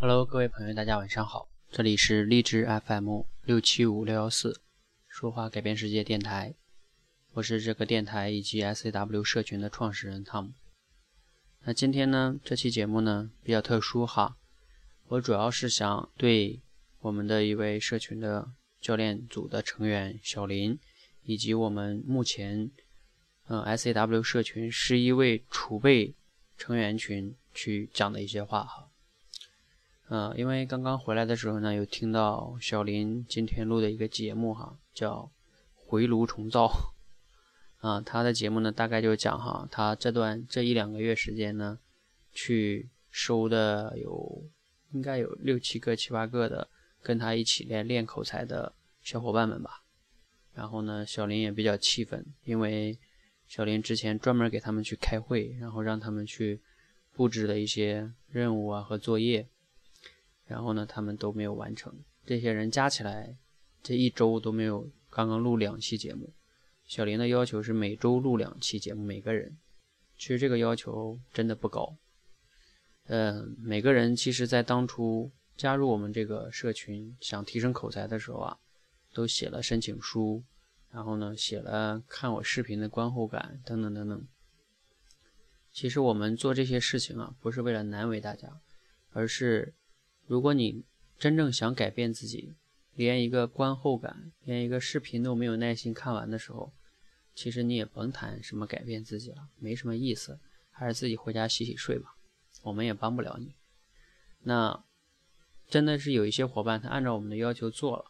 Hello，各位朋友，大家晚上好，这里是荔枝 FM 六七五六幺四，说话改变世界电台，我是这个电台以及 SAW 社群的创始人汤姆。那今天呢，这期节目呢比较特殊哈，我主要是想对我们的一位社群的教练组的成员小林，以及我们目前嗯 SAW 社群十一位储备成员群去讲的一些话哈。嗯，因为刚刚回来的时候呢，有听到小林今天录的一个节目哈，叫《回炉重造》啊，他的节目呢大概就讲哈，他这段这一两个月时间呢，去收的有应该有六七个、七八个的跟他一起练练口才的小伙伴们吧。然后呢，小林也比较气愤，因为小林之前专门给他们去开会，然后让他们去布置的一些任务啊和作业。然后呢，他们都没有完成。这些人加起来，这一周都没有刚刚录两期节目。小林的要求是每周录两期节目，每个人。其实这个要求真的不高。嗯，每个人其实在当初加入我们这个社群，想提升口才的时候啊，都写了申请书，然后呢，写了看我视频的观后感等等等等。其实我们做这些事情啊，不是为了难为大家，而是。如果你真正想改变自己，连一个观后感、连一个视频都没有耐心看完的时候，其实你也甭谈什么改变自己了，没什么意思，还是自己回家洗洗睡吧。我们也帮不了你。那真的是有一些伙伴，他按照我们的要求做了，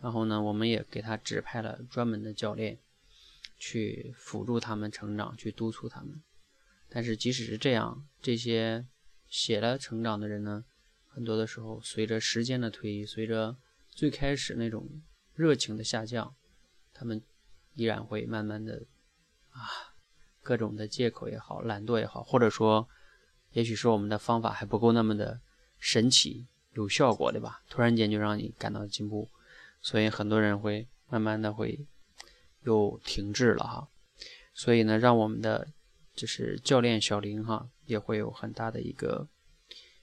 然后呢，我们也给他指派了专门的教练去辅助他们成长，去督促他们。但是即使是这样，这些写了成长的人呢？很多的时候，随着时间的推移，随着最开始那种热情的下降，他们依然会慢慢的啊，各种的借口也好，懒惰也好，或者说，也许是我们的方法还不够那么的神奇有效果，对吧？突然间就让你感到进步，所以很多人会慢慢的会又停滞了哈。所以呢，让我们的就是教练小林哈，也会有很大的一个。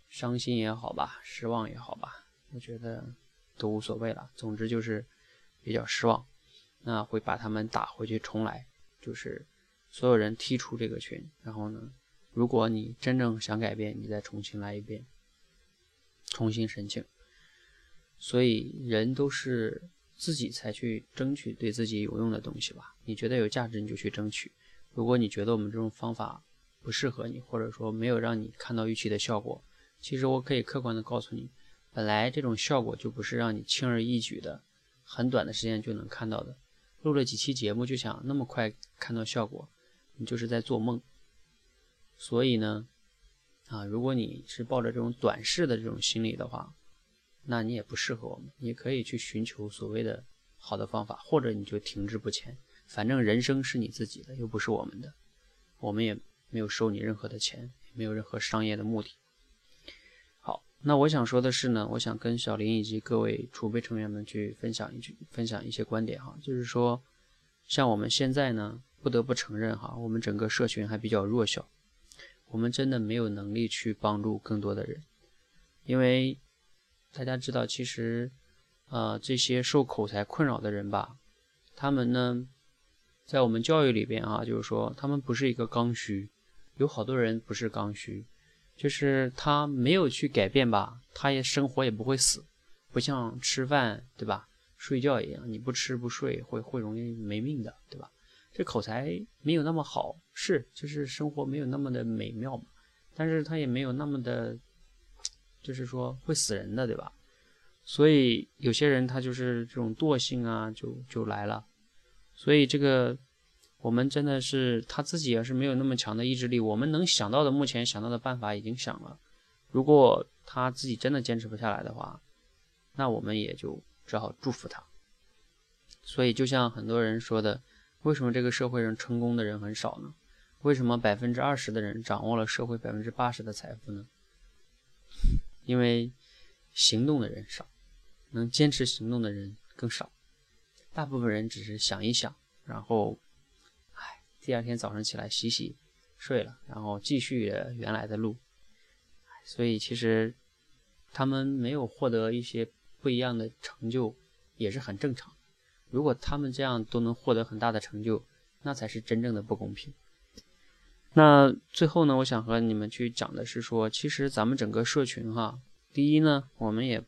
伤心也好吧，失望也好吧，我觉得都无所谓了。总之就是比较失望，那会把他们打回去重来，就是所有人踢出这个群。然后呢，如果你真正想改变，你再重新来一遍，重新申请。所以人都是自己才去争取对自己有用的东西吧。你觉得有价值，你就去争取。如果你觉得我们这种方法不适合你，或者说没有让你看到预期的效果，其实我可以客观的告诉你，本来这种效果就不是让你轻而易举的，很短的时间就能看到的。录了几期节目就想那么快看到效果，你就是在做梦。所以呢，啊，如果你是抱着这种短视的这种心理的话，那你也不适合我们。你可以去寻求所谓的好的方法，或者你就停滞不前。反正人生是你自己的，又不是我们的，我们也没有收你任何的钱，也没有任何商业的目的。那我想说的是呢，我想跟小林以及各位储备成员们去分享一句，分享一些观点哈，就是说，像我们现在呢，不得不承认哈，我们整个社群还比较弱小，我们真的没有能力去帮助更多的人，因为大家知道，其实，呃，这些受口才困扰的人吧，他们呢，在我们教育里边啊，就是说，他们不是一个刚需，有好多人不是刚需。就是他没有去改变吧，他也生活也不会死，不像吃饭对吧，睡觉一样，你不吃不睡会会容易没命的对吧？这口才没有那么好，是就是生活没有那么的美妙嘛，但是他也没有那么的，就是说会死人的对吧？所以有些人他就是这种惰性啊，就就来了，所以这个。我们真的是他自己也是没有那么强的意志力。我们能想到的，目前想到的办法已经想了。如果他自己真的坚持不下来的话，那我们也就只好祝福他。所以，就像很多人说的，为什么这个社会上成功的人很少呢？为什么百分之二十的人掌握了社会百分之八十的财富呢？因为行动的人少，能坚持行动的人更少。大部分人只是想一想，然后。第二天早上起来洗洗睡了，然后继续原来的路。所以其实他们没有获得一些不一样的成就，也是很正常。如果他们这样都能获得很大的成就，那才是真正的不公平。那最后呢，我想和你们去讲的是说，其实咱们整个社群哈，第一呢，我们也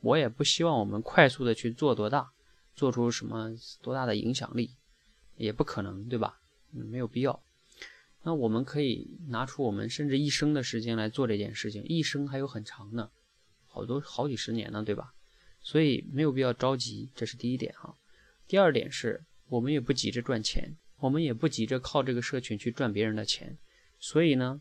我也不希望我们快速的去做多大，做出什么多大的影响力，也不可能，对吧？没有必要。那我们可以拿出我们甚至一生的时间来做这件事情，一生还有很长呢，好多好几十年呢，对吧？所以没有必要着急，这是第一点哈。第二点是我们也不急着赚钱，我们也不急着靠这个社群去赚别人的钱，所以呢，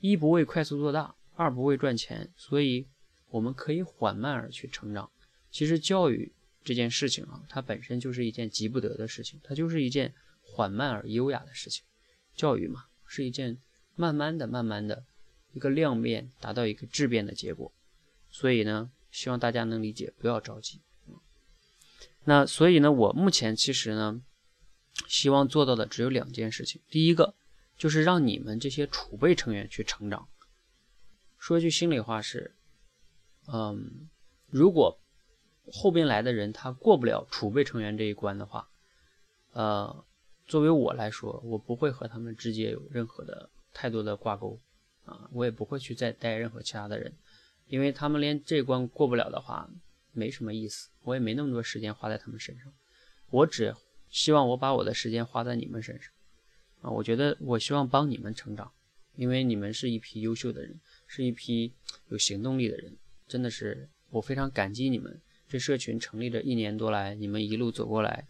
一不为快速做大，二不为赚钱，所以我们可以缓慢而去成长。其实教育这件事情啊，它本身就是一件急不得的事情，它就是一件缓慢而优雅的事情，教育嘛。是一件慢慢的、慢慢的一个量变达到一个质变的结果，所以呢，希望大家能理解，不要着急。那所以呢，我目前其实呢，希望做到的只有两件事情。第一个就是让你们这些储备成员去成长。说句心里话是，嗯，如果后边来的人他过不了储备成员这一关的话，呃。作为我来说，我不会和他们直接有任何的太多的挂钩，啊，我也不会去再带任何其他的人，因为他们连这关过不了的话，没什么意思，我也没那么多时间花在他们身上，我只希望我把我的时间花在你们身上，啊，我觉得我希望帮你们成长，因为你们是一批优秀的人，是一批有行动力的人，真的是我非常感激你们，这社群成立了一年多来，你们一路走过来。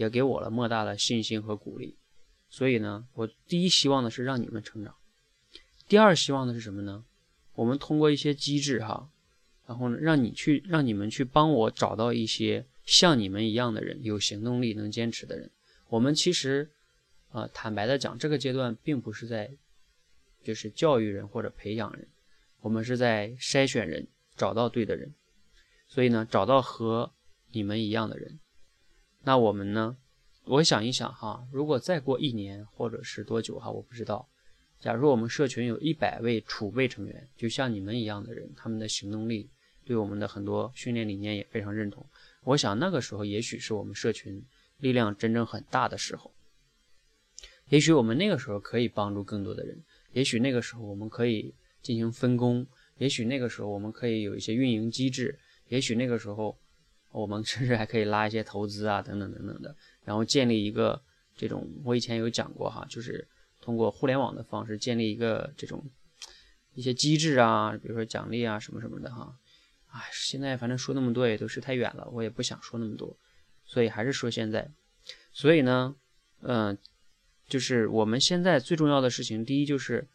也给我了莫大的信心和鼓励，所以呢，我第一希望的是让你们成长，第二希望的是什么呢？我们通过一些机制哈，然后呢，让你去让你们去帮我找到一些像你们一样的人，有行动力、能坚持的人。我们其实，啊，坦白的讲，这个阶段并不是在就是教育人或者培养人，我们是在筛选人，找到对的人。所以呢，找到和你们一样的人。那我们呢？我想一想哈，如果再过一年或者是多久哈，我不知道。假如我们社群有一百位储备成员，就像你们一样的人，他们的行动力对我们的很多训练理念也非常认同。我想那个时候，也许是我们社群力量真正很大的时候。也许我们那个时候可以帮助更多的人，也许那个时候我们可以进行分工，也许那个时候我们可以有一些运营机制，也许那个时候。我们甚至还可以拉一些投资啊，等等等等的，然后建立一个这种，我以前有讲过哈，就是通过互联网的方式建立一个这种一些机制啊，比如说奖励啊什么什么的哈。哎，现在反正说那么多也都是太远了，我也不想说那么多，所以还是说现在。所以呢，嗯，就是我们现在最重要的事情，第一就是，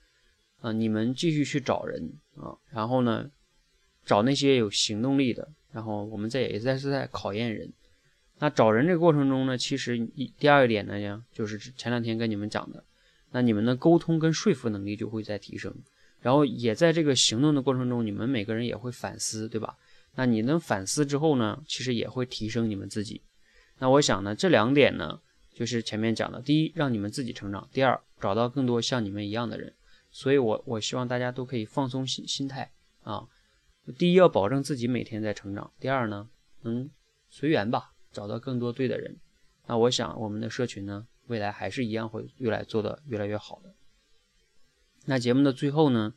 嗯，你们继续去找人啊，然后呢，找那些有行动力的。然后我们在也在是在考验人，那找人这个过程中呢，其实一第二点呢，就是前两天跟你们讲的，那你们的沟通跟说服能力就会在提升，然后也在这个行动的过程中，你们每个人也会反思，对吧？那你能反思之后呢，其实也会提升你们自己。那我想呢，这两点呢，就是前面讲的，第一让你们自己成长，第二找到更多像你们一样的人。所以我我希望大家都可以放松心心态啊。第一要保证自己每天在成长，第二呢，能随缘吧，找到更多对的人。那我想我们的社群呢，未来还是一样会越来做的越来越好的。那节目的最后呢，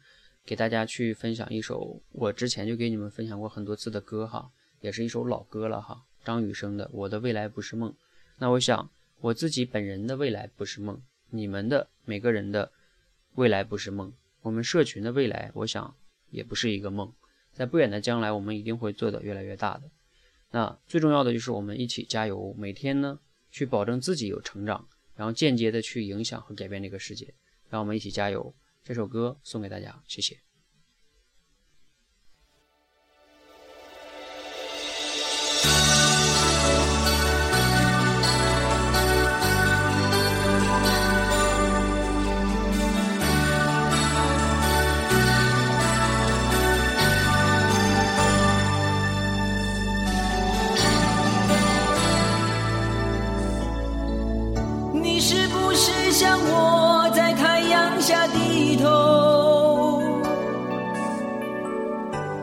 给大家去分享一首我之前就给你们分享过很多次的歌哈，也是一首老歌了哈，张雨生的《我的未来不是梦》。那我想我自己本人的未来不是梦，你们的每个人的未来不是梦，我们社群的未来，我想也不是一个梦。在不远的将来，我们一定会做得越来越大的。那最重要的就是我们一起加油，每天呢去保证自己有成长，然后间接的去影响和改变这个世界。让我们一起加油！这首歌送给大家，谢谢。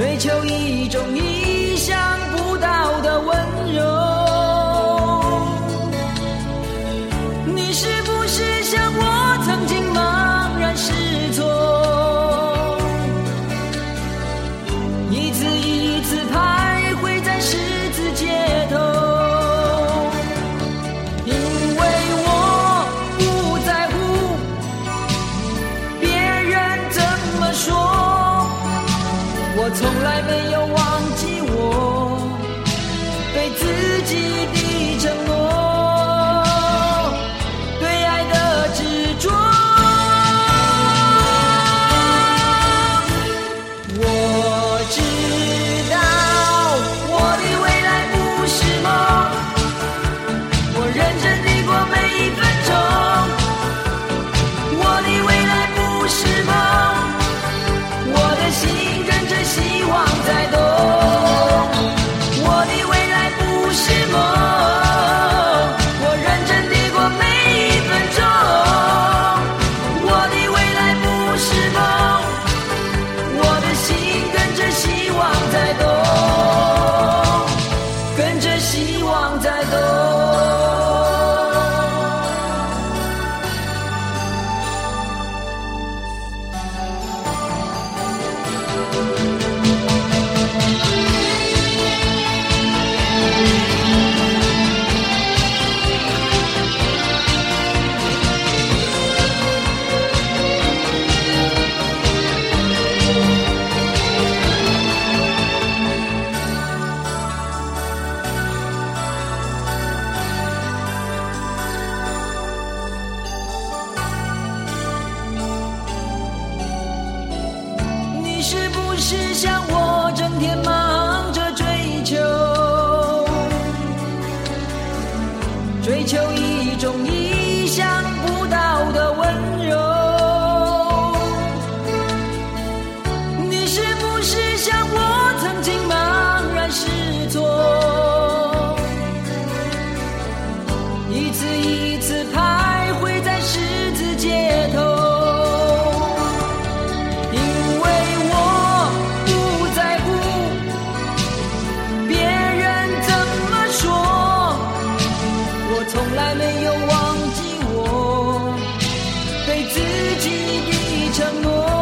追求一种意从来没有忘记我对自己的希望在多。承诺